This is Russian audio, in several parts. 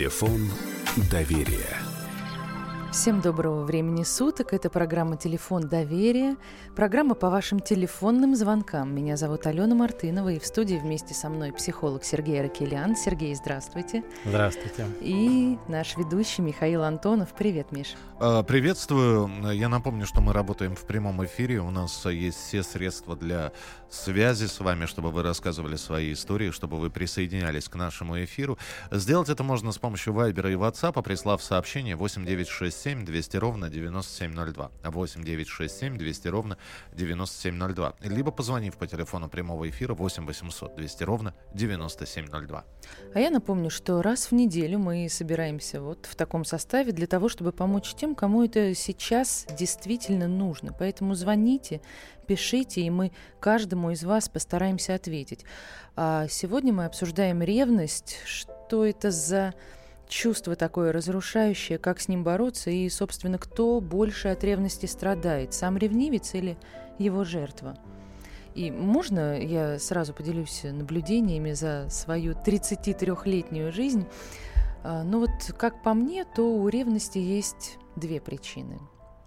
Телефон доверия. Всем доброго времени суток. Это программа «Телефон доверия». Программа по вашим телефонным звонкам. Меня зовут Алена Мартынова, и в студии вместе со мной психолог Сергей Аракелян. Сергей, здравствуйте. Здравствуйте. И наш ведущий Михаил Антонов. Привет, Миш. А, приветствую. Я напомню, что мы работаем в прямом эфире. У нас есть все средства для связи с вами, чтобы вы рассказывали свои истории, чтобы вы присоединялись к нашему эфиру. Сделать это можно с помощью Вайбера и WhatsApp, прислав сообщение 8967 967 200 ровно 9702. 8 967 200 ровно 9702. Либо позвонив по телефону прямого эфира 8 800 200 ровно 9702. А я напомню, что раз в неделю мы собираемся вот в таком составе для того, чтобы помочь тем, кому это сейчас действительно нужно. Поэтому звоните, пишите, и мы каждому из вас постараемся ответить. А сегодня мы обсуждаем ревность, что это за чувство такое разрушающее, как с ним бороться и, собственно, кто больше от ревности страдает, сам ревнивец или его жертва. И можно я сразу поделюсь наблюдениями за свою 33-летнюю жизнь? А, ну вот, как по мне, то у ревности есть две причины.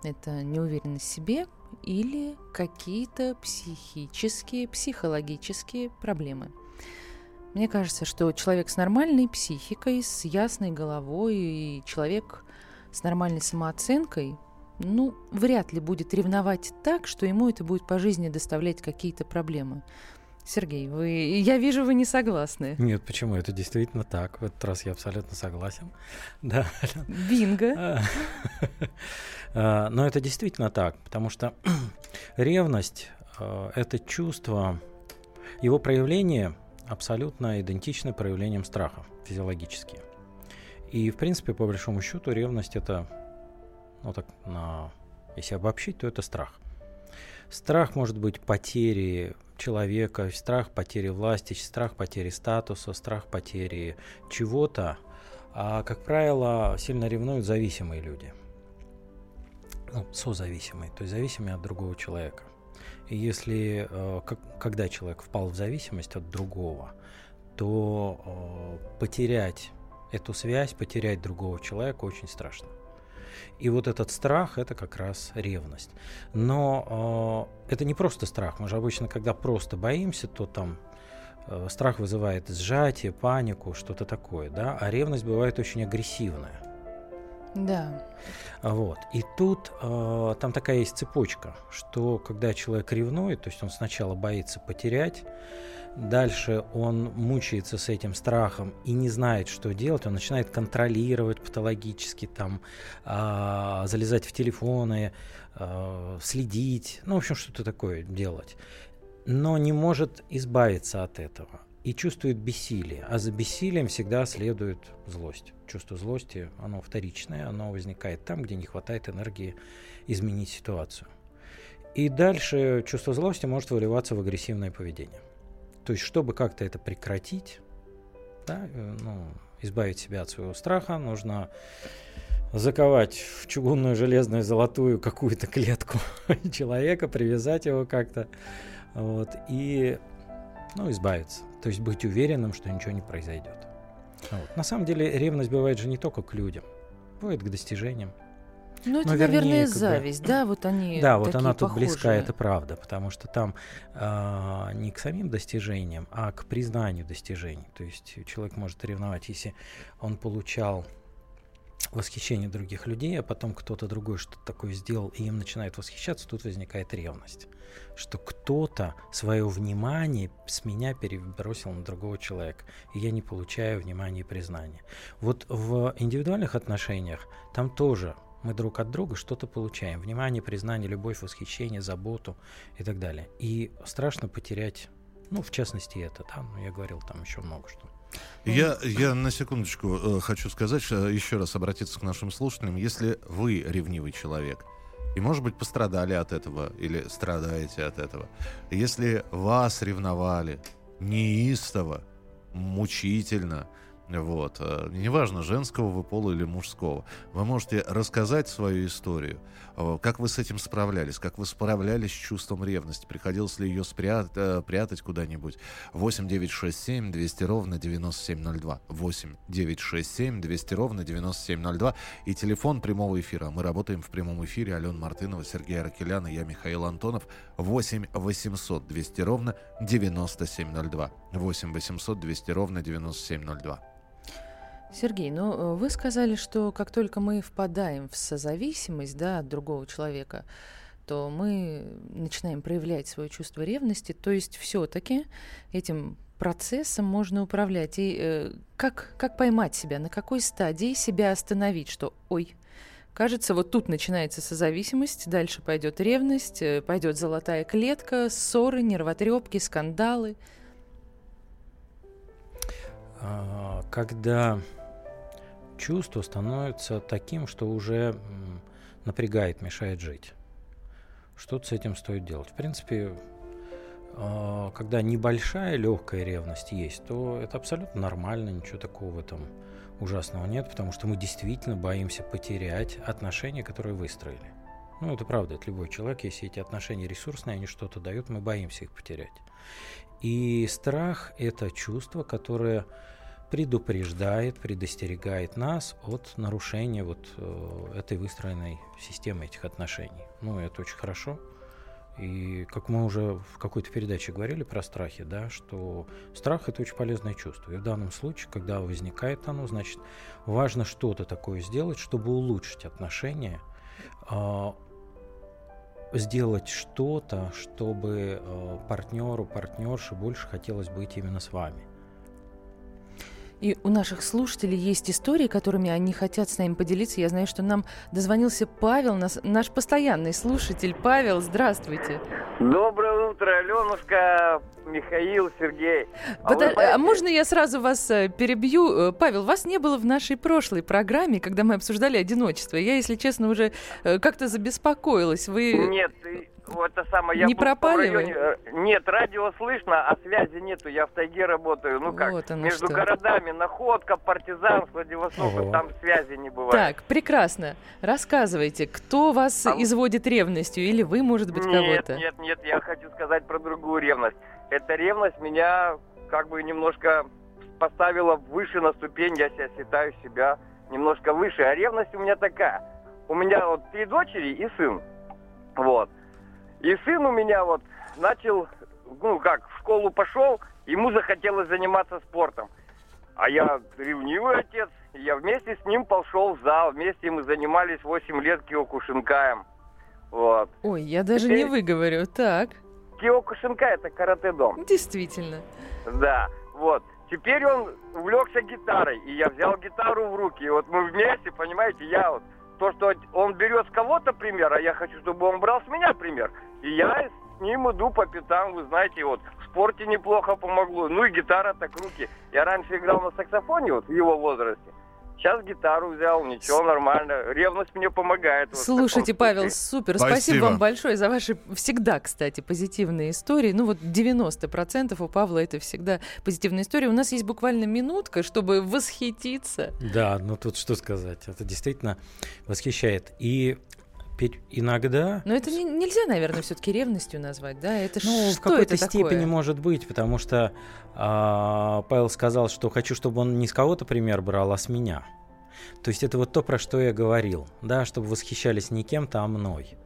Это неуверенность в себе или какие-то психические, психологические проблемы – мне кажется, что человек с нормальной психикой, с ясной головой и человек с нормальной самооценкой, ну, вряд ли будет ревновать так, что ему это будет по жизни доставлять какие-то проблемы. Сергей, вы, я вижу, вы не согласны. Нет, почему? Это действительно так. В этот раз я абсолютно согласен. Да. Бинго. А, но это действительно так, потому что ревность а, – это чувство, его проявление абсолютно идентичны проявлениям страха физиологически. И, в принципе, по большому счету, ревность это, ну так, на, если обобщить, то это страх. Страх может быть потери человека, страх потери власти, страх потери статуса, страх потери чего-то. А, как правило, сильно ревнуют зависимые люди. Ну, созависимые, то есть зависимые от другого человека. Если, э, когда человек впал в зависимость от другого, то э, потерять эту связь, потерять другого человека очень страшно. И вот этот страх это как раз ревность. Но э, это не просто страх. Мы же обычно, когда просто боимся, то там страх вызывает сжатие, панику, что-то такое, да. А ревность бывает очень агрессивная. Да. Вот. И тут э, там такая есть цепочка, что когда человек ревнует, то есть он сначала боится потерять, дальше он мучается с этим страхом и не знает, что делать, он начинает контролировать патологически, там, э, залезать в телефоны, э, следить, ну, в общем, что-то такое делать, но не может избавиться от этого и чувствует бессилие. А за бессилием всегда следует злость. Чувство злости, оно вторичное, оно возникает там, где не хватает энергии изменить ситуацию. И дальше чувство злости может выливаться в агрессивное поведение. То есть, чтобы как-то это прекратить, да, э, ну, избавить себя от своего страха, нужно заковать в чугунную, железную, золотую какую-то клетку человека, привязать его как-то, вот, и ну, избавиться. То есть быть уверенным, что ничего не произойдет. Вот. На самом деле ревность бывает же не только к людям, бывает к достижениям. Ну, это, Но, вернее, наверное, когда... зависть, да, вот они. Да, вот она тут похожие. близка, это правда, потому что там э, не к самим достижениям, а к признанию достижений. То есть человек может ревновать, если он получал восхищение других людей, а потом кто-то другой что-то такое сделал, и им начинает восхищаться, тут возникает ревность. Что кто-то свое внимание с меня перебросил на другого человека, и я не получаю внимания и признания. Вот в индивидуальных отношениях там тоже мы друг от друга что-то получаем. Внимание, признание, любовь, восхищение, заботу и так далее. И страшно потерять, ну, в частности, это, да, я говорил там еще много что. Я, я на секундочку э, хочу сказать, что, еще раз обратиться к нашим слушателям. Если вы ревнивый человек, и, может быть, пострадали от этого или страдаете от этого, если вас ревновали неистово, мучительно, вот, э, неважно, женского вы пола или мужского, вы можете рассказать свою историю, э, как вы с этим справлялись, как вы справлялись с чувством ревности, приходилось ли ее спрятать, э, прятать куда-нибудь. 8 9 6 7 200 ровно 9702. 8 9 6 7 200 ровно 9702. И телефон прямого эфира. Мы работаем в прямом эфире. Алена Мартынова, Сергей Аракелян и я, Михаил Антонов. 8 800 200 ровно 9702. 8 800 200 ровно 9702. Сергей, ну э, вы сказали, что как только мы впадаем в созависимость да, от другого человека, то мы начинаем проявлять свое чувство ревности. То есть все-таки этим процессом можно управлять. И э, как, как поймать себя, на какой стадии себя остановить, что ой, кажется, вот тут начинается созависимость, дальше пойдет ревность, э, пойдет золотая клетка, ссоры, нервотрепки, скандалы. А, когда чувство становится таким, что уже напрягает, мешает жить. Что-то с этим стоит делать. В принципе, а, когда небольшая легкая ревность есть, то это абсолютно нормально, ничего такого в этом ужасного нет, потому что мы действительно боимся потерять отношения, которые выстроили. Ну, это правда, это любой человек, если эти отношения ресурсные, они что-то дают, мы боимся их потерять. И страх – это чувство, которое предупреждает, предостерегает нас от нарушения вот э, этой выстроенной системы этих отношений. Ну, это очень хорошо. И как мы уже в какой-то передаче говорили про страхи, да, что страх это очень полезное чувство. И в данном случае, когда возникает оно, значит, важно что-то такое сделать, чтобы улучшить отношения, э, сделать что-то, чтобы э, партнеру, партнерше больше хотелось быть именно с вами. И у наших слушателей есть истории, которыми они хотят с нами поделиться. Я знаю, что нам дозвонился Павел, наш, наш постоянный слушатель. Павел, здравствуйте. Доброе утро, Аленушка, Михаил, Сергей. А, Под... а можно я сразу вас э, перебью? Э, Павел, вас не было в нашей прошлой программе, когда мы обсуждали одиночество. Я, если честно, уже э, как-то забеспокоилась. Вы... Нет, это самое, я не пропали районе, вы? Нет, радио слышно, а связи нету. Я в тайге работаю. Ну как, вот между что. городами Находка, Партизан, Владивосток, Ого. там связи не бывает. Так, прекрасно. Рассказывайте, кто вас а... изводит ревностью? Или вы, может быть, кого-то? Нет, нет, нет, я хочу сказать про другую ревность. Эта ревность меня как бы немножко поставила выше на ступень. Я себя считаю себя немножко выше. А ревность у меня такая. У меня вот три дочери и сын. Вот. И сын у меня вот начал, ну как, в школу пошел, ему захотелось заниматься спортом. А я ревнивый отец, я вместе с ним пошел в зал, вместе мы занимались 8 лет киокушинкаем. Вот. Ой, я даже Теперь... не выговорю, так. Киокушинка это карате-дом. Действительно. Да, вот. Теперь он увлекся гитарой, и я взял гитару в руки. И вот мы вместе, понимаете, я вот то, что он берет с кого-то пример, а я хочу, чтобы он брал с меня пример. И я с ним иду по пятам, вы знаете, вот в спорте неплохо помогло. Ну и гитара так руки. Я раньше играл на саксофоне, вот в его возрасте. Сейчас гитару взял, ничего, нормально. Ревность мне помогает. Вот Слушайте, Павел, супер. Спасибо. Спасибо вам большое за ваши всегда, кстати, позитивные истории. Ну вот 90% у Павла это всегда позитивная история. У нас есть буквально минутка, чтобы восхититься. Да, ну тут что сказать. Это действительно восхищает. И иногда... Но это не, нельзя, наверное, все-таки ревностью назвать, да? Это ну, что в какой-то степени такое? может быть, потому что а, Павел сказал, что хочу, чтобы он не с кого-то пример брал, а с меня. То есть это вот то, про что я говорил, да, чтобы восхищались не кем-то, а мной.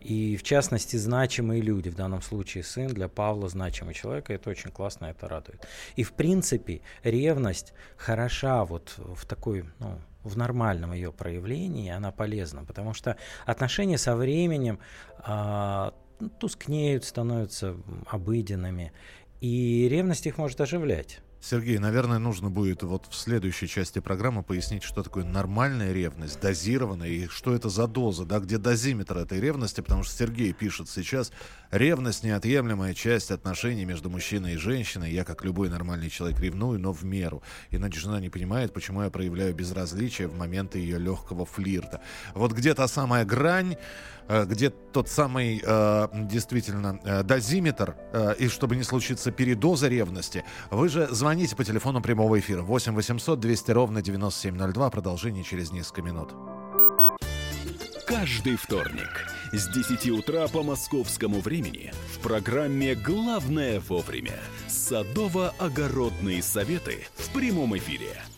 И в частности, значимые люди, в данном случае сын для Павла значимый человек, и это очень классно, это радует. И в принципе, ревность хороша вот в такой, ну, в нормальном ее проявлении, она полезна, потому что отношения со временем а, тускнеют, становятся обыденными, и ревность их может оживлять. Сергей, наверное, нужно будет вот в следующей части программы пояснить, что такое нормальная ревность, дозированная, и что это за доза, да, где дозиметр этой ревности, потому что Сергей пишет сейчас, ревность неотъемлемая часть отношений между мужчиной и женщиной, я, как любой нормальный человек, ревную, но в меру, иначе жена не понимает, почему я проявляю безразличие в моменты ее легкого флирта. Вот где та самая грань, где тот самый э, действительно э, дозиметр, и чтобы не случиться передоза ревности, вы же звоните по телефону прямого эфира 8 800 200 ровно 9702. Продолжение через несколько минут. Каждый вторник с 10 утра по московскому времени в программе «Главное вовремя» садово-огородные советы в прямом эфире –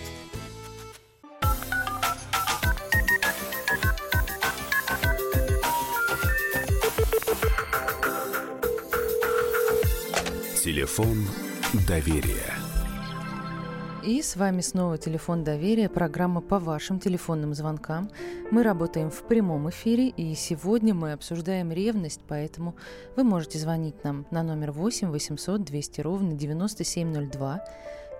Телефон доверия. И с вами снова телефон доверия, программа по вашим телефонным звонкам. Мы работаем в прямом эфире, и сегодня мы обсуждаем ревность, поэтому вы можете звонить нам на номер 8 800 200 ровно 9702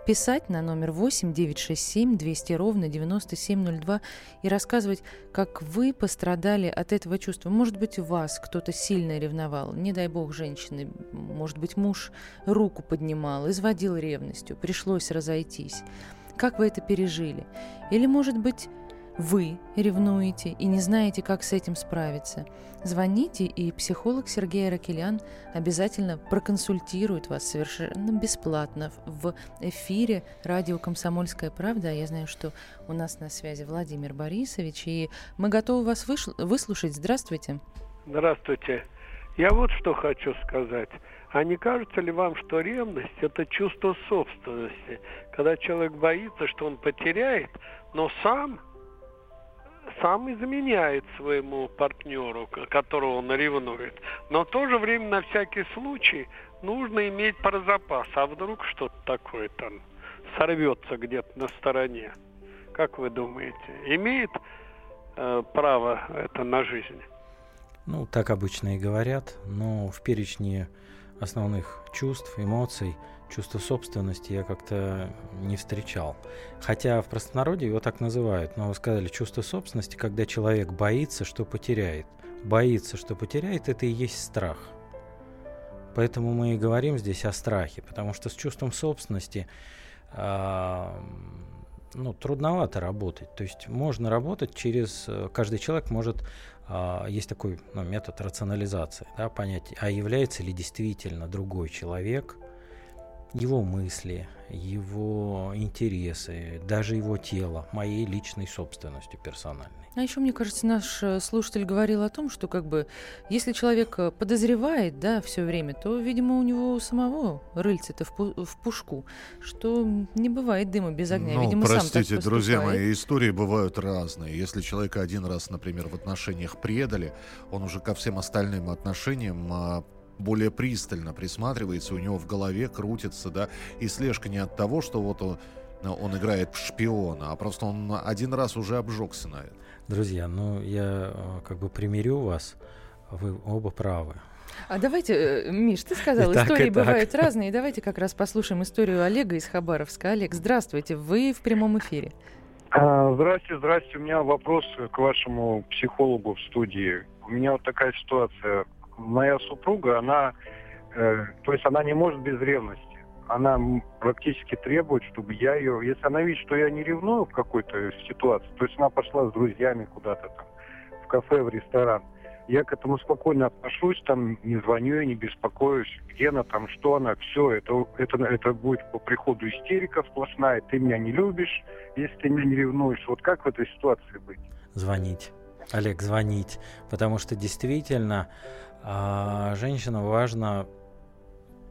писать на номер 8 967 200 ровно 9702 и рассказывать, как вы пострадали от этого чувства. Может быть, у вас кто-то сильно ревновал, не дай бог женщины, может быть, муж руку поднимал, изводил ревностью, пришлось разойтись. Как вы это пережили? Или, может быть, вы ревнуете и не знаете, как с этим справиться, звоните, и психолог Сергей Ракелян обязательно проконсультирует вас совершенно бесплатно в эфире радио «Комсомольская правда». А я знаю, что у нас на связи Владимир Борисович, и мы готовы вас выслушать. Здравствуйте. Здравствуйте. Я вот что хочу сказать. А не кажется ли вам, что ревность – это чувство собственности, когда человек боится, что он потеряет, но сам сам изменяет своему партнеру, которого он ревнует. Но в то же время на всякий случай нужно иметь про запас. А вдруг что-то такое там сорвется где-то на стороне? Как вы думаете, имеет э, право это на жизнь? Ну, так обычно и говорят, но в перечне основных чувств, эмоций – чувство собственности я как-то не встречал. Хотя в простонародье его так называют. Но вы сказали, чувство собственности, когда человек боится, что потеряет. Боится, что потеряет, это и есть страх. Поэтому мы и говорим здесь о страхе, потому что с чувством собственности э, ну, трудновато работать. То есть можно работать через... Каждый человек может... Э, есть такой ну, метод рационализации, да, понять, а является ли действительно другой человек – его мысли, его интересы, даже его тело моей личной собственностью персональной. А еще, мне кажется, наш э, слушатель говорил о том, что как бы если человек э, подозревает, да, все время, то, видимо, у него самого рыльце-то в, пу- в пушку, что не бывает дыма без огня. Ну, видимо, простите, сам друзья мои, истории бывают разные. Если человека один раз, например, в отношениях предали, он уже ко всем остальным отношениям а, более пристально присматривается, у него в голове крутится, да, и слежка не от того, что вот он, он играет в шпиона, а просто он один раз уже обжегся на это. Друзья, ну я э, как бы примирю вас, вы оба правы. А давайте, э, Миш, ты сказал, и истории бывают разные. Давайте как раз послушаем историю Олега из Хабаровска. Олег, здравствуйте, вы в прямом эфире. А, здравствуйте, здравствуйте. У меня вопрос к вашему психологу в студии. У меня вот такая ситуация моя супруга, она, э, то есть она не может без ревности. Она практически требует, чтобы я ее, если она видит, что я не ревную в какой-то ситуации, то есть она пошла с друзьями куда-то там, в кафе, в ресторан, я к этому спокойно отношусь, там не звоню ей, не беспокоюсь, где она там, что она, все, это, это, это будет по приходу истерика сплошная, ты меня не любишь, если ты меня не ревнуешь. Вот как в этой ситуации быть? Звонить. Олег, звонить. Потому что действительно а женщинам важно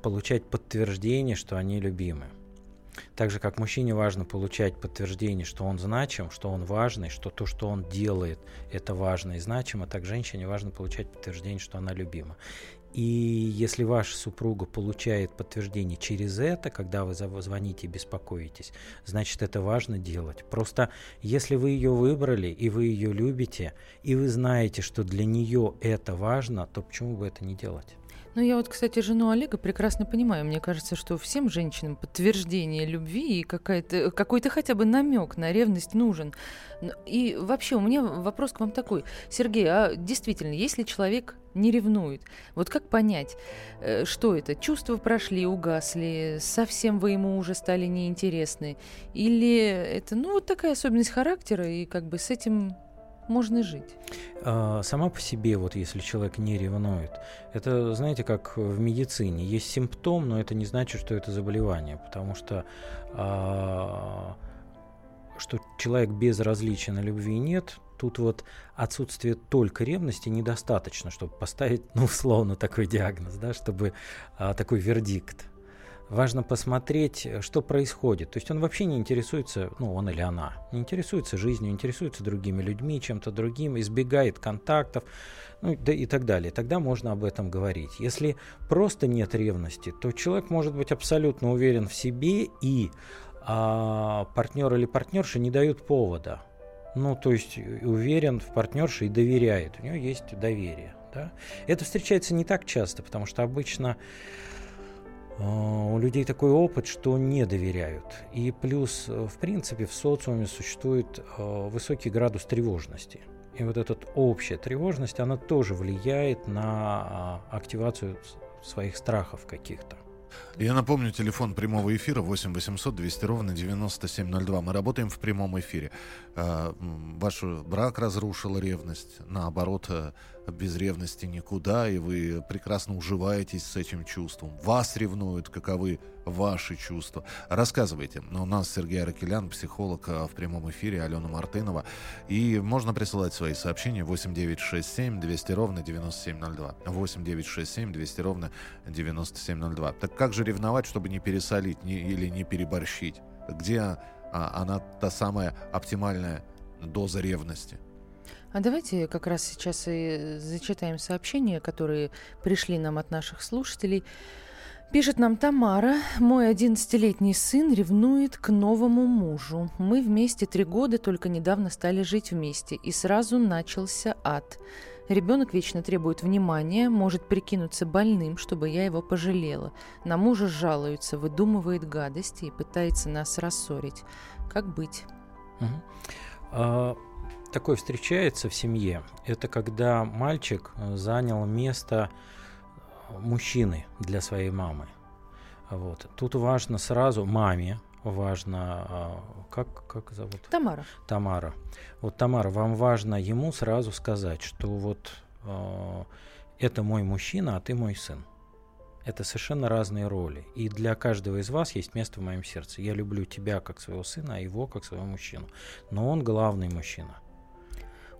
получать подтверждение, что они любимы. Так же, как мужчине важно получать подтверждение, что он значим, что он важный, что то, что он делает, это важно и значимо, так женщине важно получать подтверждение, что она любима. И если ваша супруга получает подтверждение через это, когда вы звоните и беспокоитесь, значит это важно делать. Просто если вы ее выбрали и вы ее любите, и вы знаете, что для нее это важно, то почему бы это не делать? Ну, я вот, кстати, жену Олега прекрасно понимаю. Мне кажется, что всем женщинам подтверждение любви и какой-то хотя бы намек на ревность нужен. И вообще, у меня вопрос к вам такой. Сергей, а действительно, если человек не ревнует, вот как понять, э, что это? Чувства прошли, угасли, совсем вы ему уже стали неинтересны? Или это, ну, вот такая особенность характера, и как бы с этим можно жить? А, сама по себе, вот если человек не ревнует, это, знаете, как в медицине. Есть симптом, но это не значит, что это заболевание, потому что а, что человек безразличен на любви нет, тут вот отсутствие только ревности недостаточно, чтобы поставить, ну, условно, такой диагноз, да, чтобы а, такой вердикт важно посмотреть, что происходит. То есть он вообще не интересуется, ну, он или она, не интересуется жизнью, интересуется другими людьми, чем-то другим, избегает контактов, ну, да и так далее. Тогда можно об этом говорить. Если просто нет ревности, то человек может быть абсолютно уверен в себе, и а, партнер или партнерша не дают повода. Ну, то есть уверен в партнерше и доверяет. У него есть доверие. Да? Это встречается не так часто, потому что обычно а, у людей такой опыт, что не доверяют. И плюс, э, в принципе, в социуме существует э, высокий градус тревожности. И вот эта общая тревожность, она тоже влияет на а, активацию своих страхов каких-то. Я напомню, телефон прямого эфира 8 800 200 ровно 9702. Мы работаем в прямом эфире. А, ваш брак разрушил ревность. Наоборот, э, без ревности никуда, и вы прекрасно уживаетесь с этим чувством. Вас ревнуют, каковы ваши чувства. Рассказывайте. У нас Сергей Аракелян, психолог э, в прямом эфире, Алена Мартынова. И можно присылать свои сообщения 8967 200 ровно 9702. 8967 200 ровно 9702. Так как же ревновать, чтобы не пересолить не, или не переборщить? Где а, она та самая оптимальная доза ревности? А давайте как раз сейчас и зачитаем сообщения, которые пришли нам от наших слушателей. Пишет нам Тамара. Мой одиннадцатилетний сын ревнует к новому мужу. Мы вместе три года, только недавно стали жить вместе. И сразу начался ад. Ребенок вечно требует внимания, может прикинуться больным, чтобы я его пожалела. На мужа жалуется, выдумывает гадости и пытается нас рассорить. Как быть? Угу. А, такое встречается в семье. Это когда мальчик занял место мужчины для своей мамы. Вот. Тут важно сразу маме, важно, а, как, как зовут? Тамара. Тамара. Вот, Тамара, вам важно ему сразу сказать, что вот э, это мой мужчина, а ты мой сын. Это совершенно разные роли. И для каждого из вас есть место в моем сердце. Я люблю тебя как своего сына, а его как своего мужчину. Но он главный мужчина.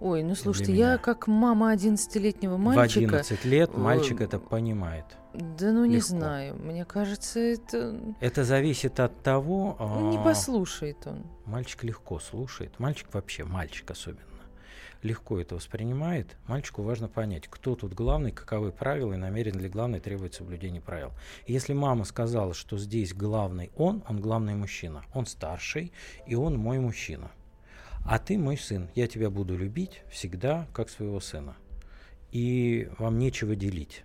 Ой, ну слушайте, я как мама 11-летнего мальчика... В 11 лет мальчик это понимает. Да ну не Легко. знаю, мне кажется, это... Это зависит от того... Ну, не а, послушает он. Мальчик легко слушает. Мальчик вообще, мальчик особенно, легко это воспринимает. Мальчику важно понять, кто тут главный, каковы правила и намерен ли главный требует соблюдения правил. И если мама сказала, что здесь главный он, он главный мужчина. Он старший, и он мой мужчина. А ты мой сын, я тебя буду любить всегда, как своего сына. И вам нечего делить.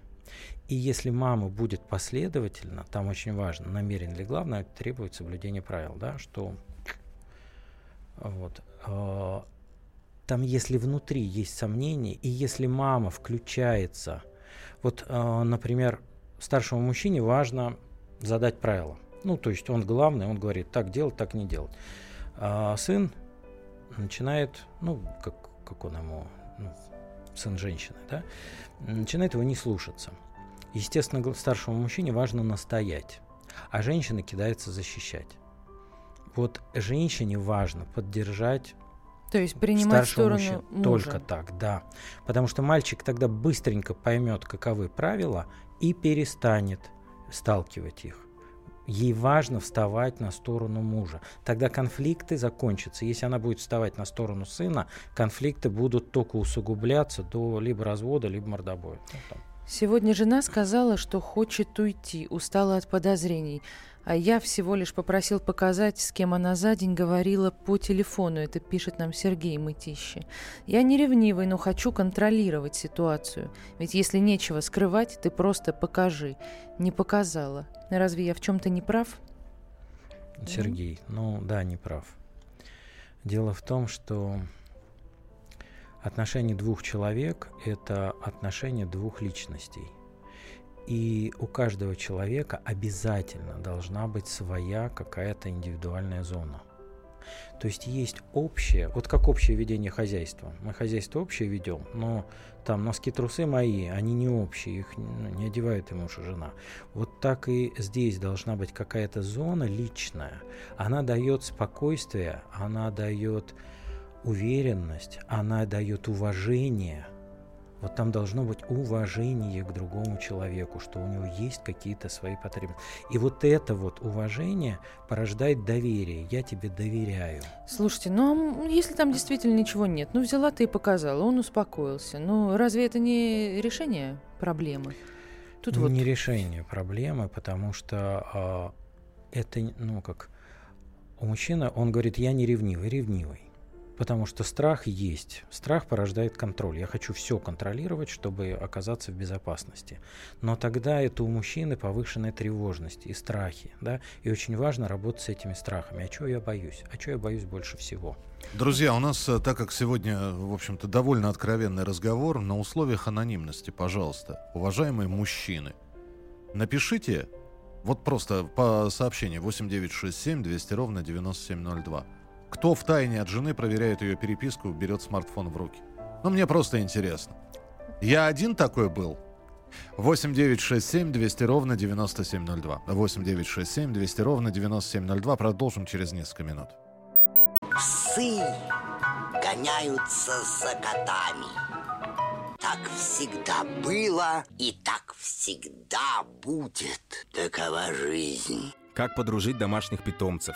И если мама будет последовательно, там очень важно, намерен ли главное, требует соблюдения правил, да, что вот, э, там если внутри есть сомнения, и если мама включается, вот, э, например, старшему мужчине важно задать правила. Ну, то есть он главный, он говорит, так делать, так не делать. А сын начинает, ну, как, как он ему, ну, сын женщины, да, начинает его не слушаться. Естественно, старшему мужчине важно настоять, а женщина кидается защищать. Вот женщине важно поддержать то есть принимать сторону мужчин. Мужа. Только так, да. Потому что мальчик тогда быстренько поймет, каковы правила, и перестанет сталкивать их ей важно вставать на сторону мужа. Тогда конфликты закончатся. Если она будет вставать на сторону сына, конфликты будут только усугубляться до либо развода, либо мордобоя. Сегодня жена сказала, что хочет уйти, устала от подозрений. А я всего лишь попросил показать, с кем она за день говорила по телефону. Это пишет нам Сергей Мытищи. Я не ревнивый, но хочу контролировать ситуацию. Ведь если нечего скрывать, ты просто покажи. Не показала. Разве я в чем-то не прав? Сергей, ну да, не прав. Дело в том, что отношения двух человек – это отношения двух личностей. И у каждого человека обязательно должна быть своя какая-то индивидуальная зона. То есть есть общее, вот как общее ведение хозяйства. Мы хозяйство общее ведем, но там носки-трусы мои, они не общие, их ну, не одевает и муж и жена. Вот так и здесь должна быть какая-то зона личная. Она дает спокойствие, она дает уверенность, она дает уважение – вот там должно быть уважение к другому человеку, что у него есть какие-то свои потребности. И вот это вот уважение порождает доверие. Я тебе доверяю. Слушайте, ну а если там действительно ничего нет, ну взяла ты и показала, он успокоился. Ну разве это не решение проблемы? Тут вот... Не решение проблемы, потому что э, это, ну как, у мужчины, он говорит, я не ревнивый, ревнивый. Потому что страх есть. Страх порождает контроль. Я хочу все контролировать, чтобы оказаться в безопасности. Но тогда это у мужчины повышенная тревожность и страхи. Да? И очень важно работать с этими страхами. А чего я боюсь? А чего я боюсь больше всего? Друзья, у нас, э, так как сегодня, в общем-то, довольно откровенный разговор, на условиях анонимности, пожалуйста, уважаемые мужчины, напишите, вот просто по сообщению 8967 200 ровно 9702 кто в тайне от жены проверяет ее переписку, берет смартфон в руки. Ну, мне просто интересно. Я один такой был. 8 9 6 7 200 ровно 9702. 8 9 6 7 200 ровно 9702. Продолжим через несколько минут. Псы гоняются за котами. Так всегда было и так всегда будет. Такова жизнь. Как подружить домашних питомцев?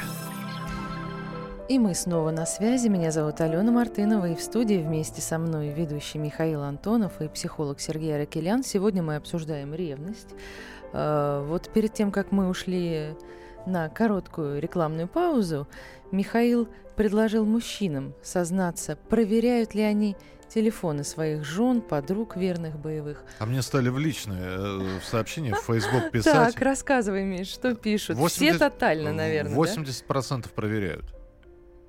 И мы снова на связи. Меня зовут Алена Мартынова, и в студии вместе со мной ведущий Михаил Антонов и психолог Сергей Аракелян. Сегодня мы обсуждаем ревность. А, вот перед тем, как мы ушли на короткую рекламную паузу, Михаил предложил мужчинам сознаться, проверяют ли они телефоны своих жен, подруг верных боевых. А мне стали в личные э, в сообщения в Facebook писать. Так, рассказывай, Миш, что пишут. 80, Все тотально, наверное. 80% да? проверяют.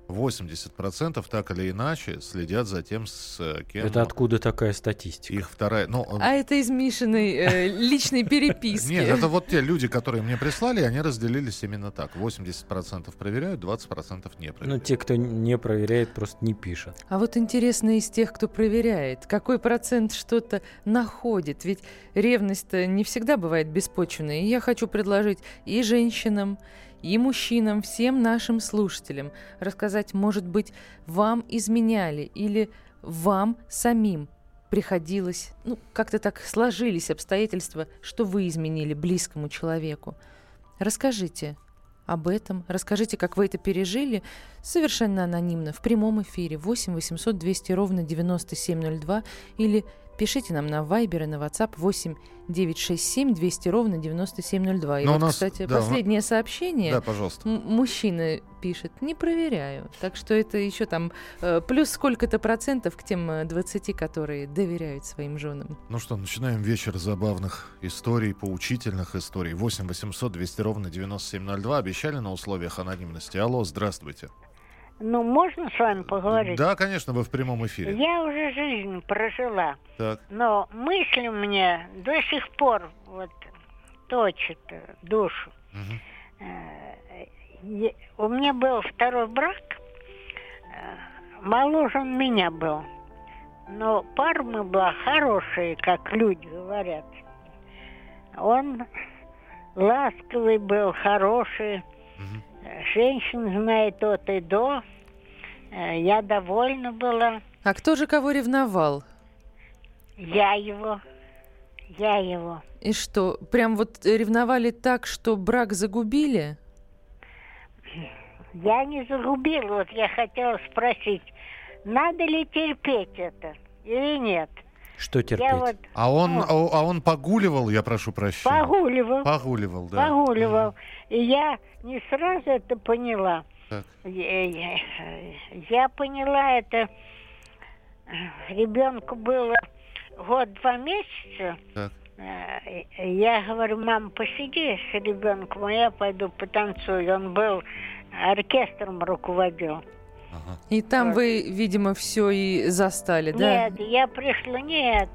80% так или иначе следят за тем, с э, кем... Это откуда такая статистика? Их вторая... Ну, а это из Мишиной э, личной переписки. Нет, это вот те люди, которые мне прислали, они разделились именно так. 80% проверяют, 20% не проверяют. Ну, те, кто не проверяет, просто не пишут. А вот интересно из тех, кто проверяет, какой процент что-то находит? Ведь ревность-то не всегда бывает беспочвенной. И я хочу предложить и женщинам, и мужчинам, всем нашим слушателям рассказать, может быть, вам изменяли или вам самим приходилось, ну, как-то так сложились обстоятельства, что вы изменили близкому человеку. Расскажите об этом, расскажите, как вы это пережили, совершенно анонимно, в прямом эфире 8 800 200 ровно 9702 или Пишите нам на Viber и на WhatsApp 8 967 200 ровно 9702. И Но вот, нас, кстати, да, последнее мы... сообщение. Да, пожалуйста. Мужчина пишет, не проверяю. Так что это еще там э, плюс сколько-то процентов к тем 20, э, которые доверяют своим женам. Ну что, начинаем вечер забавных историй, поучительных историй. 8 800 200 ровно 9702. Обещали на условиях анонимности. Алло, здравствуйте. Ну, можно с вами поговорить? Да, конечно, вы в прямом эфире. Я уже жизнь прожила. Так. Но мысли мне до сих пор вот точат душу. Угу. У меня был второй брак. Э, моложе он меня был. Но пара мы была хорошие, как люди говорят. Он ласковый был, хороший. Женщин знает от и до. Э, Я довольна была. А кто же кого ревновал? Я его. Я его. И что, прям вот ревновали так, что брак загубили? Я не загубила. Вот я хотела спросить, надо ли терпеть это или нет? Что Я терпеть? вот А он, Ну. а, а он погуливал, я прошу прощения. погуливал. Погуливал, да. Погуливал. И я не сразу это поняла. Так. Я, я- я поняла это. Ребенку было год два месяца. Так. Э, Я говорю, мам, посиди с ребенком, а я пойду потанцую. Он был оркестром руководил. И там вы, видимо, все и застали, да? Нет, я пришла, нет.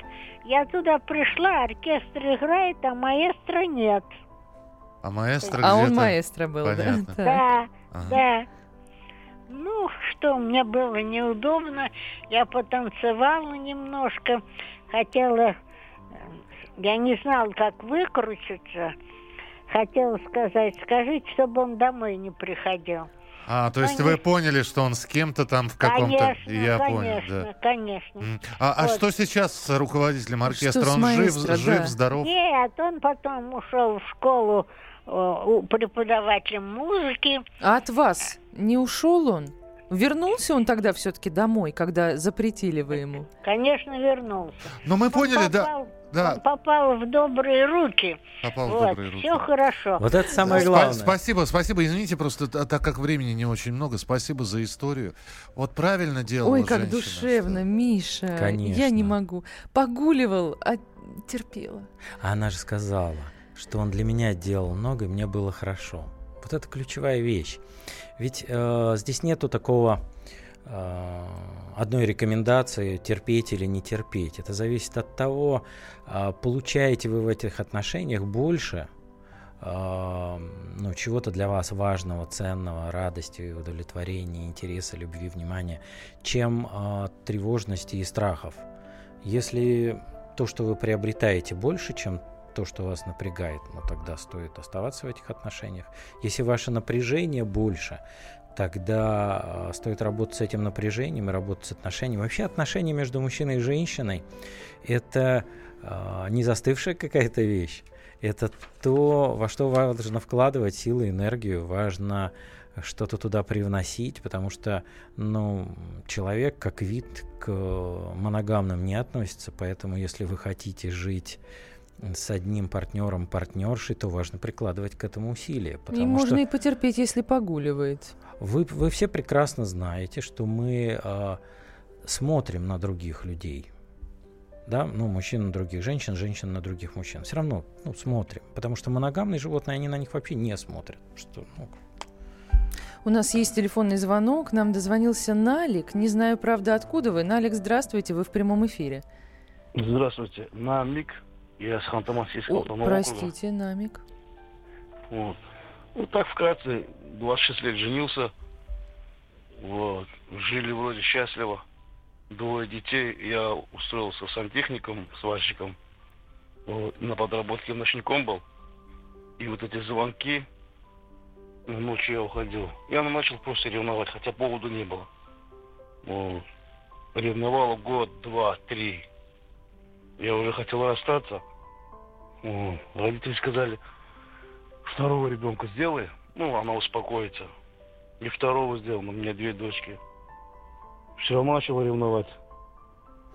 Я туда пришла, оркестр играет, а маэстро нет. А маэстро А он маэстро был, да? Понятно. Так. Да, Ага. да. Ну, что, мне было неудобно. Я потанцевала немножко. Хотела... э, Я не знала, как выкрутиться. Хотела сказать, скажите, чтобы он домой не приходил. А, то есть вы поняли, что он с кем-то там в каком-то... Конечно, Я конечно, понял, да. конечно. А, а Вот. что сейчас с руководителем оркестра? с он жив, маэстро, жив, да. здоров? Нет, он потом ушел в школу э, у- преподавателем музыки. А от вас не ушел он? Вернулся он тогда все-таки домой, когда запретили вы ему? Конечно, вернулся. Ну, мы поняли, да. попал, Да, Он попал в добрые руки. попал в вот, добрые руки. все хорошо. Вот это самое Спа- главное. Спасибо, спасибо. Извините, просто так как времени не очень много, спасибо за историю. Вот правильно делала Ой, как женщина, душевно, Миша. Я Конечно. не могу. Погуливал, а терпела. А она же сказала, что он для меня делал много, и мне было хорошо. Вот это ключевая вещь. Ведь э, здесь нету такого э, одной рекомендации терпеть или не терпеть. Это зависит от того, э, получаете вы в этих отношениях больше э, ну, чего-то для вас важного, ценного, радости, удовлетворения, интереса, любви, внимания, чем э, тревожности и страхов. Если то, что вы приобретаете, больше, чем то, что вас напрягает, ну тогда стоит оставаться в этих отношениях. Если ваше напряжение больше, тогда э, стоит работать с этим напряжением и работать с отношениями. Вообще отношения между мужчиной и женщиной это э, не застывшая какая-то вещь. Это то, во что важно вкладывать силы, энергию, важно что-то туда привносить, потому что ну, человек как вид к моногамным не относится, поэтому если вы хотите жить с одним партнером, партнершей, то важно прикладывать к этому усилия. И Потому можно что и потерпеть, если погуливает. вы, вы все прекрасно знаете, что мы а, смотрим на других людей. Да, ну, мужчин на других женщин, женщин на других мужчин. Все равно, ну, смотрим. Потому что моногамные животные, они на них вообще не смотрят. Что, ну, У нас есть телефонный звонок, нам дозвонился Налик. Не знаю, правда, откуда вы. Налик, здравствуйте, вы в прямом эфире. Здравствуйте, Намик. Я с Ханты-Мансийского автономного простите, Намик. округа. Вот. Ну, так вкратце, 26 лет женился. Вот. Жили вроде счастливо. Двое детей. Я устроился сантехником, сварщиком. Вот. На подработке ночником был. И вот эти звонки, ночью я уходил. Я начал просто ревновать, хотя повода не было. Вот. Ревновал год, два, три. Я уже хотел расстаться. Вот. Родители сказали, второго ребенка сделай, ну, она успокоится. И второго сделал, у меня две дочки. Все равно начал ревновать.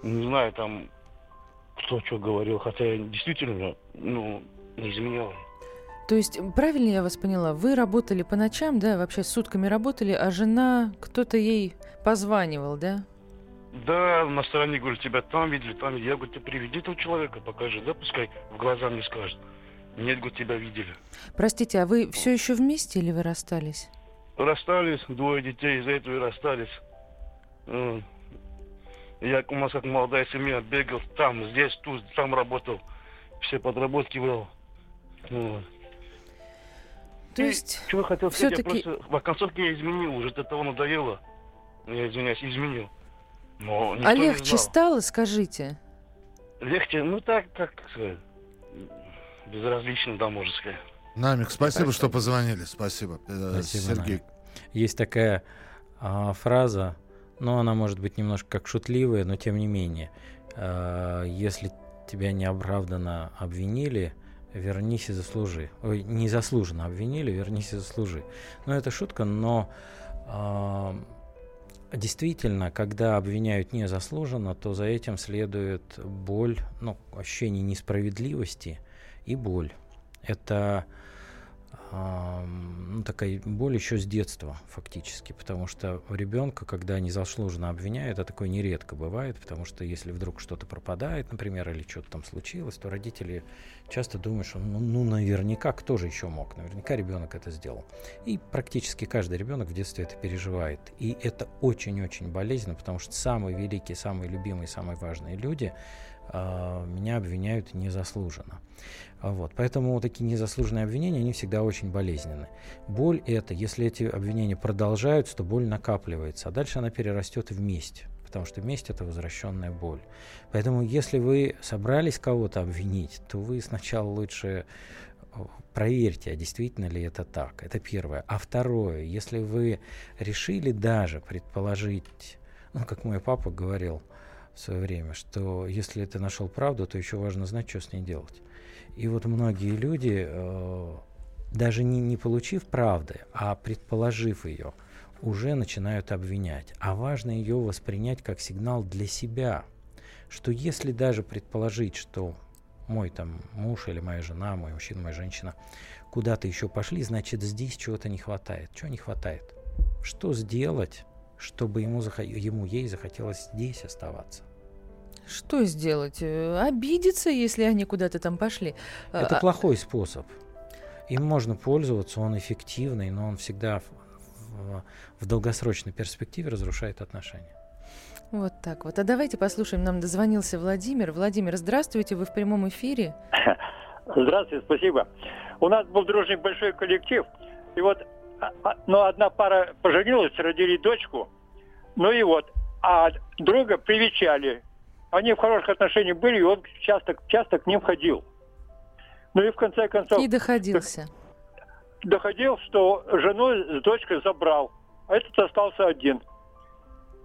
Не знаю, там, кто что говорил, хотя я действительно, ну, не изменял. То есть, правильно я вас поняла, вы работали по ночам, да, вообще сутками работали, а жена, кто-то ей позванивал, да? Да, на стороне, говорю, тебя там видели, там видели. Я говорю, ты приведи этого человека, покажи, да, пускай в глаза мне скажет. Нет, говорю, тебя видели. Простите, а вы все еще вместе или вы расстались? Расстались, двое детей из-за этого и расстались. Я у нас как молодая семья бегал там, здесь, тут, там работал. Все подработки брал. Вот. То есть, Что я хотел сказать, я просто в концовке я изменил, уже это того надоело. Я извиняюсь, изменил. Но никто а не легче знал. стало, скажите? Легче, ну так, как сказать, безразлично, да, можно сказать. Намик, спасибо, что позвонили. Спасибо. Э, Спасибо, Сергей. Намик. Есть такая а, фраза, но она может быть немножко как шутливая, но тем не менее. А, если тебя неоправданно обвинили, вернись и заслужи. Ой, незаслуженно обвинили, вернись и заслужи. Ну, это шутка, но а, действительно, когда обвиняют незаслуженно, то за этим следует боль, ну, ощущение несправедливости и боль. Это ну, такая боль еще с детства фактически, потому что ребенка, когда незаслуженно обвиняют, это такое нередко бывает, потому что если вдруг что-то пропадает, например, или что-то там случилось, то родители часто думают, что ну, ну наверняка кто же еще мог, наверняка ребенок это сделал. И практически каждый ребенок в детстве это переживает. И это очень-очень болезненно, потому что самые великие, самые любимые, самые важные люди меня обвиняют незаслуженно. А Вот. Поэтому такие незаслуженные обвинения, они всегда очень болезненны. Боль это, если эти обвинения продолжаются, то боль накапливается, а дальше она перерастет в месть, потому что месть это возвращенная боль. Поэтому если вы собрались кого-то обвинить, то вы сначала лучше проверьте, а действительно ли это так. Это первое. А второе, если вы решили даже предположить, ну, как мой папа говорил в свое время, что если ты нашел правду, то еще важно знать, что с ней делать. И вот многие люди, э, даже не, не получив правды, а предположив ее, уже начинают обвинять. А важно ее воспринять как сигнал для себя, что если даже предположить, что мой там муж или моя жена, мой мужчина, моя женщина куда-то еще пошли, значит здесь чего-то не хватает. Чего не хватает? Что сделать, чтобы ему, ему ей захотелось здесь оставаться? Что сделать? Э, Обидеться, если они куда-то там пошли. Это А- плохой способ. Им можно пользоваться, он эффективный, но он всегда в, в- в долгосрочной перспективе разрушает отношения. Вот так вот. А давайте послушаем, нам дозвонился Владимир. Владимир, здравствуйте, вы в прямом эфире. Здравствуйте, спасибо. У нас был дружный большой коллектив. И вот, ну, одна пара поженилась, родили дочку. Ну и вот, а друга привечали. Они в хороших отношениях были, и он часто, часто к ним ходил. Ну и в конце концов... И доходился. Доходил, что жену с дочкой забрал, а этот остался один.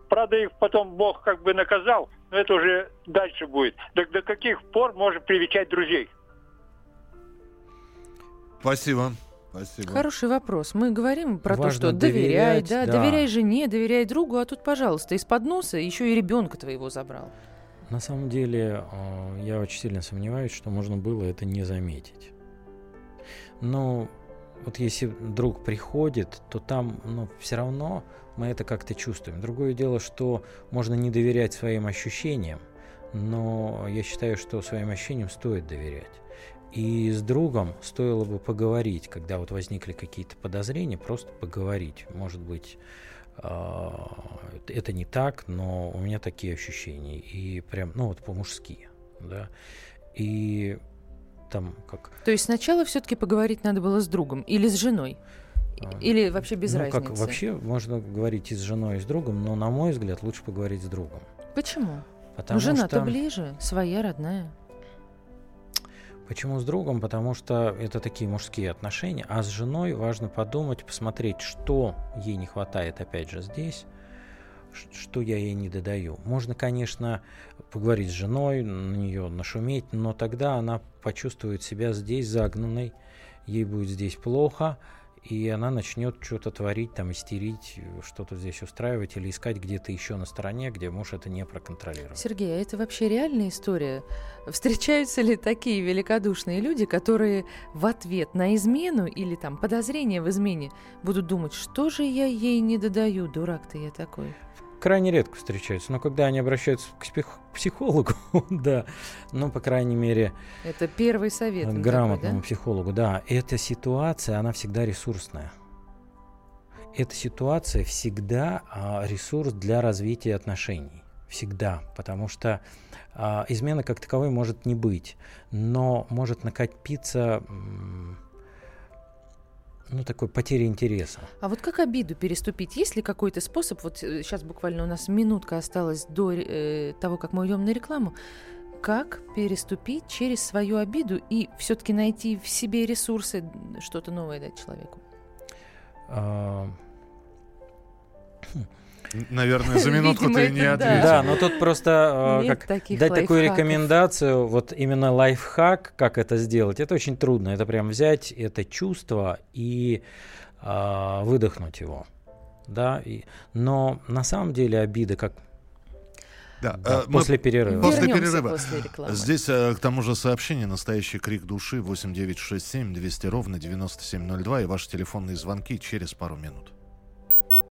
Правда, их потом Бог как бы наказал, но это уже дальше будет. До, до каких пор можно привечать друзей? Спасибо. Спасибо. Хороший вопрос. Мы говорим про то, Важно что доверяй, да, да. доверяй жене, доверяй другу, а тут, пожалуйста, из-под носа еще и ребенка твоего забрал. На самом деле, э, я очень сильно сомневаюсь, что можно было это не заметить. Но вот если друг приходит, то там, ну, все равно мы это как-то чувствуем. Другое дело, что можно не доверять своим ощущениям, но я считаю, что своим ощущениям стоит доверять. И с другом стоило бы поговорить, когда вот возникли какие-то подозрения, просто поговорить. Может быть, а, это не так, но у меня такие ощущения. И прям, ну вот по-мужски, да. И там как... То есть сначала все-таки поговорить надо было с другом или с женой? Или вообще без ну, разницы? как вообще можно говорить и с женой, и с другом, но, на мой взгляд, лучше поговорить с другом. Почему? Потому ну, жена-то что... ближе, своя, родная. Почему с другом? Потому что это такие мужские отношения, а с женой важно подумать, посмотреть, что ей не хватает, опять же, здесь, что я ей не додаю. Можно, конечно, поговорить с женой, на нее нашуметь, но тогда она почувствует себя здесь загнанной, ей будет здесь плохо, и она начнет что-то творить, там, истерить, что-то здесь устраивать или искать где-то еще на стороне, где муж это не проконтролирует. Сергей, а это вообще реальная история? Встречаются ли такие великодушные люди, которые в ответ на измену или там подозрение в измене будут думать, что же я ей не додаю, дурак-то я такой? Крайне редко встречаются. Но когда они обращаются к психологу, да, ну, по крайней мере, Это первый совет. им такой, грамотному да? психологу, да, эта ситуация, она всегда ресурсная. Эта ситуация всегда а, ресурс для развития отношений. Всегда. Потому что а, измена как таковой может не быть, но может накопиться ну, такой потери интереса. А вот как обиду переступить? Есть ли какой-то способ? Вот сейчас буквально у нас минутка осталась до э, того, как мы уйдем на рекламу. как переступить через свою обиду и все-таки найти в себе ресурсы, что-то новое дать человеку? А, Наверное, за минутку Видимо, ты не это да. ответил. Да, но тут просто э, как дать такую лайфхаков. рекомендацию, вот именно лайфхак, как это сделать, это очень трудно. Это прям взять это чувство и а, выдохнуть его. Да, и- но на самом деле обида, как Да, Да, э, мы после перерыва. После перерыва. после рекламы. Здесь, э, к тому же, сообщение, настоящий крик души 8967 200 ровно 9702 и ваши телефонные звонки через пару минут.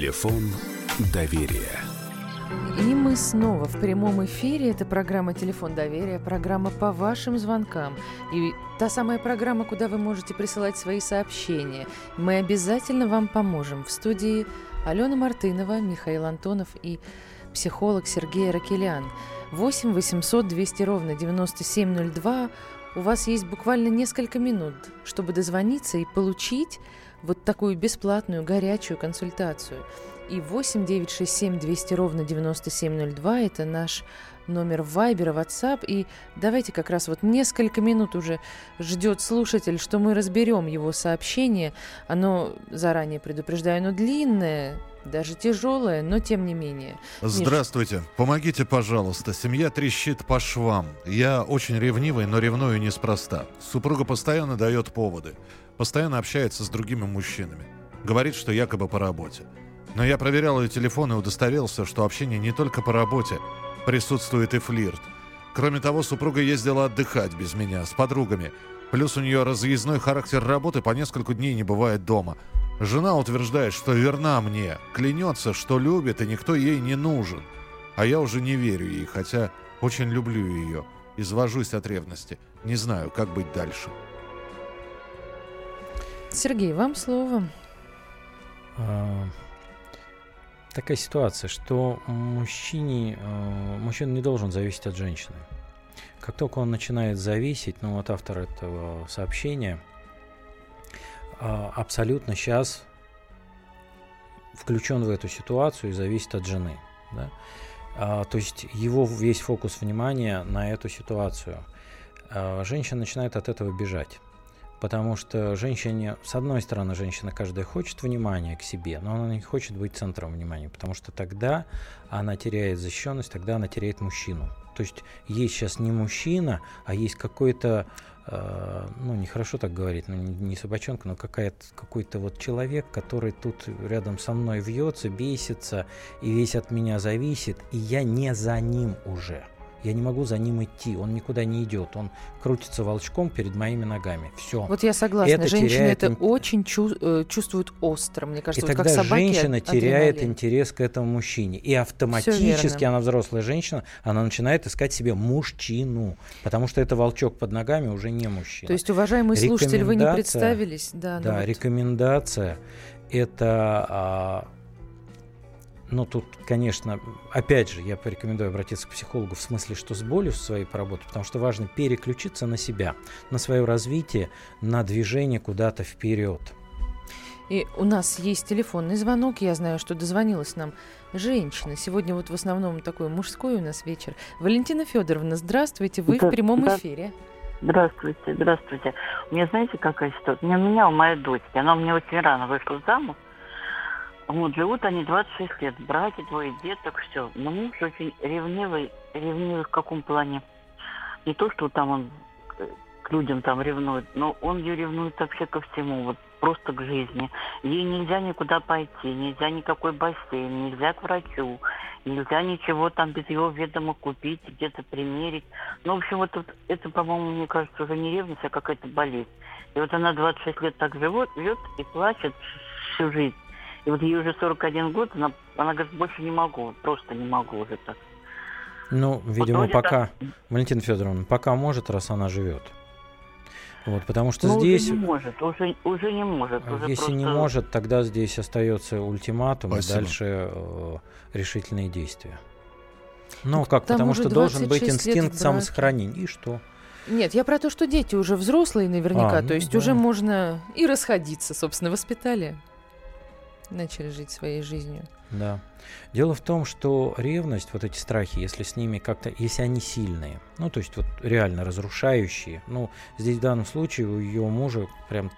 Телефон доверия. И мы снова в прямом эфире. Это программа «Телефон доверия», программа по вашим звонкам. И та самая программа, куда вы можете присылать свои сообщения. Мы обязательно вам поможем. В студии Алена Мартынова, Михаил Антонов и психолог Сергей Ракелян. 8 800 200 ровно 9702. У вас есть буквально несколько минут, чтобы дозвониться и получить вот такую бесплатную горячую консультацию. И 8 967 200 ровно 9702 – это наш номер Вайбера, WhatsApp. И давайте как раз вот несколько минут уже ждет слушатель, что мы разберем его сообщение. Оно, заранее предупреждаю, оно длинное, даже тяжелое, но тем не менее. Миш, Здравствуйте. Помогите, пожалуйста. Семья трещит по швам. Я очень ревнивый, но ревную неспроста. Супруга постоянно дает поводы. Постоянно общается с другими мужчинами. Говорит, что якобы по работе. Но я проверял ее телефон и удостоверился, что общение не только по работе. Присутствует и флирт. Кроме того, супруга ездила отдыхать без меня, с подругами. Плюс у нее разъездной характер работы, по несколько дней не бывает дома. Жена утверждает, что верна мне, клянется, что любит и никто ей не нужен. А я уже не верю ей, хотя очень люблю ее. Извожусь от ревности. Не знаю, как быть дальше. Сергей, вам слово. А, такая ситуация, что мужчине, э, мужчина не должен зависеть от женщины. Как только он начинает зависеть, ну вот автор этого сообщения а, абсолютно сейчас включен в эту ситуацию и зависит от жены. Да? А, то есть его весь фокус внимания на эту ситуацию. А, женщина начинает от этого бежать. Потому что женщине, с одной стороны, женщина каждая хочет внимания к себе, но она не хочет быть центром внимания, потому что тогда она теряет защищенность, тогда она теряет мужчину. То есть есть сейчас не мужчина, а есть какой-то, э, ну нехорошо так говорить, ну не, не собачонка, но какая-то, какой-то вот человек, который тут рядом со мной вьется, бесится и весь от меня зависит, и я не за ним уже. Я не могу за ним идти, он никуда не идет, он крутится волчком перед моими ногами. Все. Вот я согласна, Это женщины теряет это очень чу- э, чувствуют остро. Мне И кажется, вот тогда как собаки женщина ад- теряет адреналин. интерес к этому мужчине. И автоматически она взрослая женщина, она начинает искать себе мужчину. Потому что это волчок под ногами уже не мужчина. То есть, уважаемый слушатель, вы не представились? Да, ну Да, вот. рекомендация это. Ну, тут, конечно, опять же, я порекомендую обратиться к психологу в смысле, что с болью своей поработать, потому что важно переключиться на себя, на свое развитие, на движение куда-то вперед. И у нас есть телефонный звонок. Я знаю, что дозвонилась нам женщина. Сегодня вот в основном такой мужской у нас вечер. Валентина Федоровна, здравствуйте. Вы в Да, прямом да. эфире. Здравствуйте, здравствуйте. У меня знаете, какая ситуация? Меня меняла моя дочь. Она у меня очень рано вышла замуж. Вот, живут они 26 лет. Братья, двое деток, все. Но муж очень ревнивый. Ревнивый в каком плане? Не то, что там он к- людям там ревнует, но он ее ревнует вообще ко всему, вот просто к жизни. Ей нельзя никуда пойти, нельзя никакой бассейн, нельзя к врачу, Нельзя ничего там без его ведома купить, где-то примерить. Ну, в общем, вот это, это, по-моему, мне кажется, уже не ревность, а какая-то болезнь. И вот она 26 лет так живет, живет и плачет всю жизнь. И вот ей уже 41 год, она, она говорит, больше не могу, просто не могу уже так. Ну, видимо, вроде пока, так. Валентина Федоровна, пока может, раз она живет. Вот, потому что Ну, здесь, уже не может, уже, уже не может. Уже если не просто- может, тогда здесь остается ультиматум и Спасибо. дальше э, решительные действия. Ну, как, там потому уже что должен быть 26 лет в инстинкт самосохранения. И что? Нет, я про то, что дети уже взрослые наверняка, А, то ну есть да. уже можно и расходиться, собственно, воспитали, начали жить своей жизнью. Да. Дело в том, что ревность, вот эти страхи, если с ними как-то, если они сильные, ну, то есть вот реально разрушающие, ну, здесь в данном случае у ее мужа прям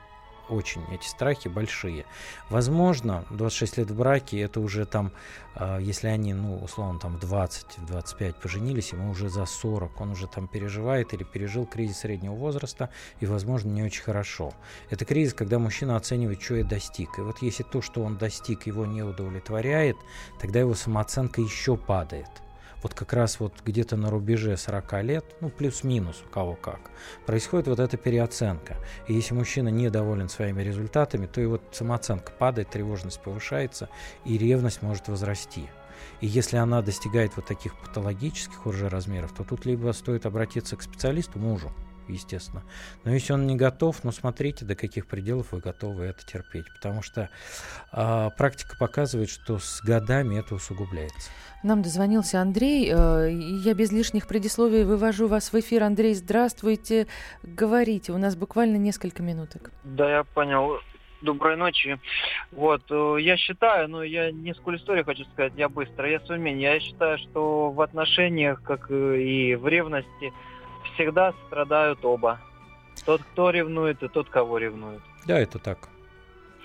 очень эти страхи большие. Возможно, 26 лет в браке, это уже там, а, если они, ну, условно, там в 20, в 25 поженились, ему уже за 40, он уже там переживает или пережил кризис среднего возраста, и, возможно, не очень хорошо. Это кризис, когда мужчина оценивает, что я достиг. И вот если то, что он достиг, его не удовлетворяет, тогда его самооценка еще падает. Вот как раз вот где-то на рубеже 40 лет, ну плюс-минус у кого как, происходит вот эта переоценка. И если мужчина недоволен своими результатами, то и вот самооценка падает, тревожность повышается, и ревность может возрасти. И если она достигает вот таких патологических уже размеров, то тут либо стоит обратиться к специалисту, мужу, естественно. Но если он не готов, ну смотрите, до каких пределов вы готовы это терпеть. Потому что а, практика показывает, что с годами это усугубляется. Нам дозвонился Андрей. э, Я без лишних предисловий вывожу вас в эфир. Андрей, здравствуйте. Говорите, у нас буквально несколько минуток. Да, я понял. Доброй ночи. Вот, э, я считаю, ну, я несколько историй хочу сказать, я быстро, я мнение. Я считаю, что в отношениях, как э, и в ревности, всегда страдают оба. Тот, кто ревнует, и тот, кого ревнует. Да, это так.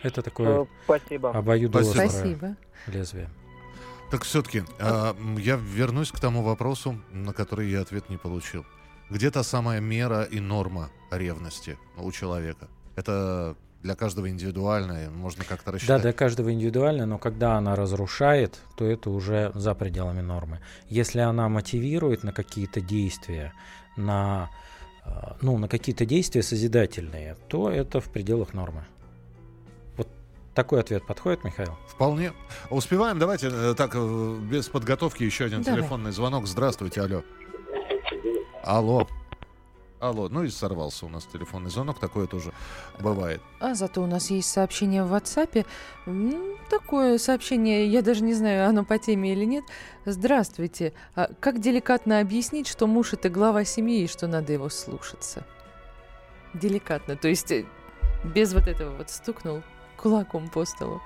Это такое Э, Спасибо. обоюдоострое Спасибо. лезвие. Так все-таки, я вернусь к тому вопросу, на который я ответ не получил. Где та самая мера и норма ревности у человека? Это для каждого индивидуально, можно как-то Да, рассчитать. для каждого индивидуально, но когда она разрушает, то это уже за пределами нормы. Если она мотивирует на какие-то действия, на, э, ну, на какие-то действия созидательные, то это в пределах нормы. Вот такой ответ подходит, Михаил? Вполне. Успеваем? Давайте э, так, э, без подготовки, еще один Давай. телефонный звонок. Здравствуйте, алло. Алло. Алло, ну и сорвался у нас телефонный звонок, такое тоже бывает. А зато у нас есть сообщение в WhatsApp. Такое сообщение, я даже не знаю, оно по теме или нет. Здравствуйте. А как деликатно объяснить, что муж это глава семьи и что надо его слушаться? Деликатно, то есть э, без вот этого вот стукнул кулаком по столу.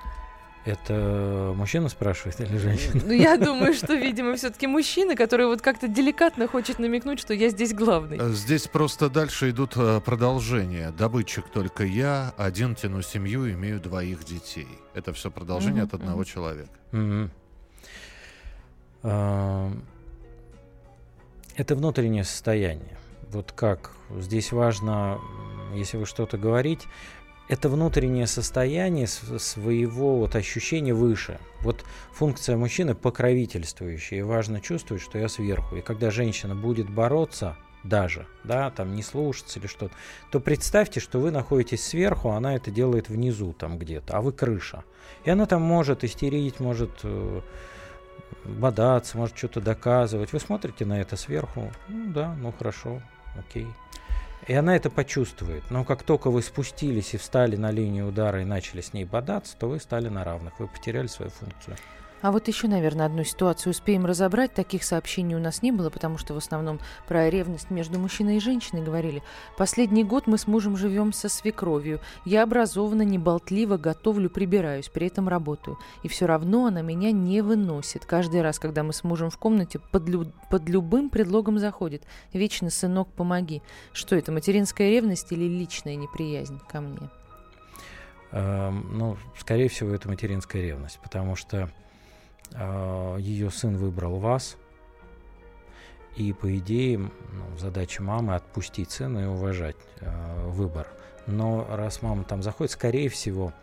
Это мужчина спрашивает или женщина? Ну, я думаю, что, видимо, все-таки мужчина, который вот как-то деликатно хочет намекнуть, что я здесь главный. Э, Здесь просто дальше идут э, продолжения. Добытчик только я, один тяну семью, имею двоих детей. Это все продолжение от одного человека. Это внутреннее состояние. Вот как здесь важно, если вы что-то говорить, это внутреннее состояние св- своего вот ощущения выше. Вот функция мужчины покровительствующая. И важно чувствовать, что я сверху. И когда женщина будет бороться, даже, да, там не слушаться или что-то, то представьте, что вы находитесь сверху, а она это делает внизу там где-то, а вы крыша. И она там может истерить, может э, бодаться, может что-то доказывать. Вы смотрите на это сверху, ну да, ну хорошо, окей. И она это почувствует. Но как только вы спустились и встали на линию удара и начали с ней бодаться, то вы стали на равных. Вы потеряли свою функцию. А вот еще, наверное, одну ситуацию успеем разобрать. Таких сообщений у нас не было, потому что в основном про ревность между мужчиной и женщиной говорили. Последний год мы с мужем живем со свекровью. Я образована, неболтлива, готовлю, прибираюсь, при этом работаю. И все равно она меня не выносит. Каждый раз, когда мы с мужем в комнате, под, лю- под любым предлогом заходит. Вечно, сынок, помоги. Что это, материнская ревность или личная неприязнь ко мне? Эм, ну, скорее всего, это материнская ревность, потому что ее сын выбрал вас, И по идее ну, задача мамы отпустить сына и уважать э, выбор. Но раз мама там заходит, скорее всего,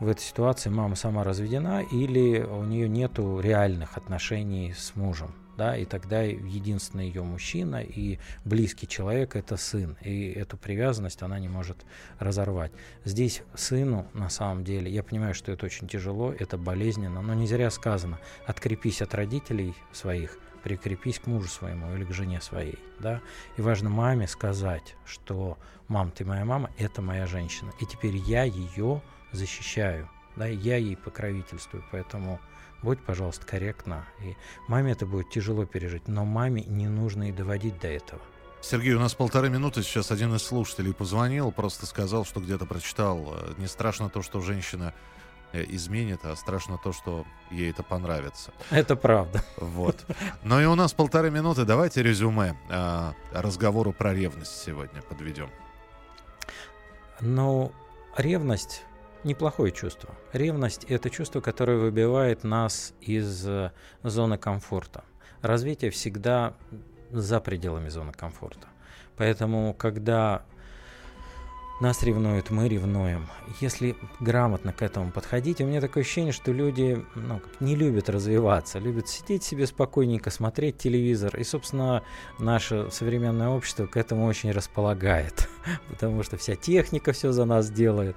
в этой ситуации мама сама разведена или у нее нету реальных отношений с мужем да, и тогда единственный ее мужчина и близкий человек это сын, и эту привязанность она не может разорвать. Здесь сыну, на самом деле, я понимаю, что это очень тяжело, это болезненно, но не зря сказано, открепись от родителей своих, прикрепись к мужу своему или к жене своей, да, и важно маме сказать, что мам, ты моя мама, это моя женщина, и теперь я ее защищаю, да, я ей покровительствую, поэтому Будь, пожалуйста, корректна. И маме это будет тяжело пережить, но маме не нужно и доводить до этого. Сергей, у нас полторы минуты. Сейчас один из слушателей позвонил, просто сказал, что где-то прочитал. Э, не страшно то, что женщина э, изменит, а страшно то, что ей это понравится. Это правда. Вот. Но и у нас полторы минуты. Давайте резюме а, разговору про ревность сегодня подведем. Ну, ревность неплохое чувство. Ревность – это чувство, которое выбивает нас из э, зоны комфорта. Развитие всегда за пределами зоны комфорта. Поэтому, когда нас ревнуют, мы ревнуем. Если грамотно к этому подходить, у меня такое ощущение, что люди ну, не любят развиваться, любят сидеть себе спокойненько, смотреть телевизор. И, собственно, наше современное общество к этому очень располагает, потому что вся техника все за нас делает.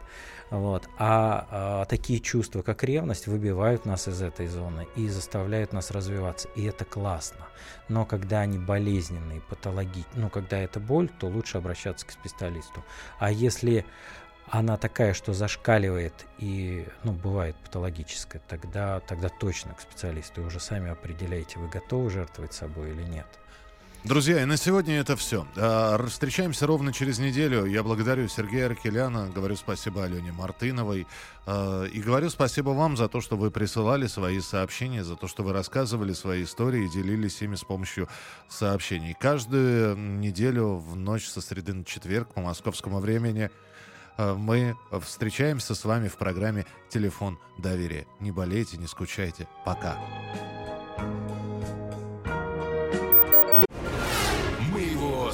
Вот. А, а такие чувства, как ревность, выбивают нас из этой зоны и заставляют нас развиваться. И это классно. Но когда они болезненные, патологичные, ну, когда это боль, то лучше обращаться к специалисту. А если она такая, что зашкаливает и, ну, бывает патологическая, тогда, тогда точно к специалисту. И уже сами определяете, вы готовы жертвовать собой или нет. Друзья, и на сегодня это все. А, встречаемся ровно через неделю. Я благодарю Сергея Аркеляна, говорю спасибо Алене Мартыновой. А, и говорю спасибо вам за то, что вы присылали свои сообщения, за то, что вы рассказывали свои истории и делились ими с помощью сообщений. Каждую неделю в ночь со среды на четверг по московскому времени а, мы встречаемся с вами в программе «Телефон доверия». Не болейте, не скучайте. Пока.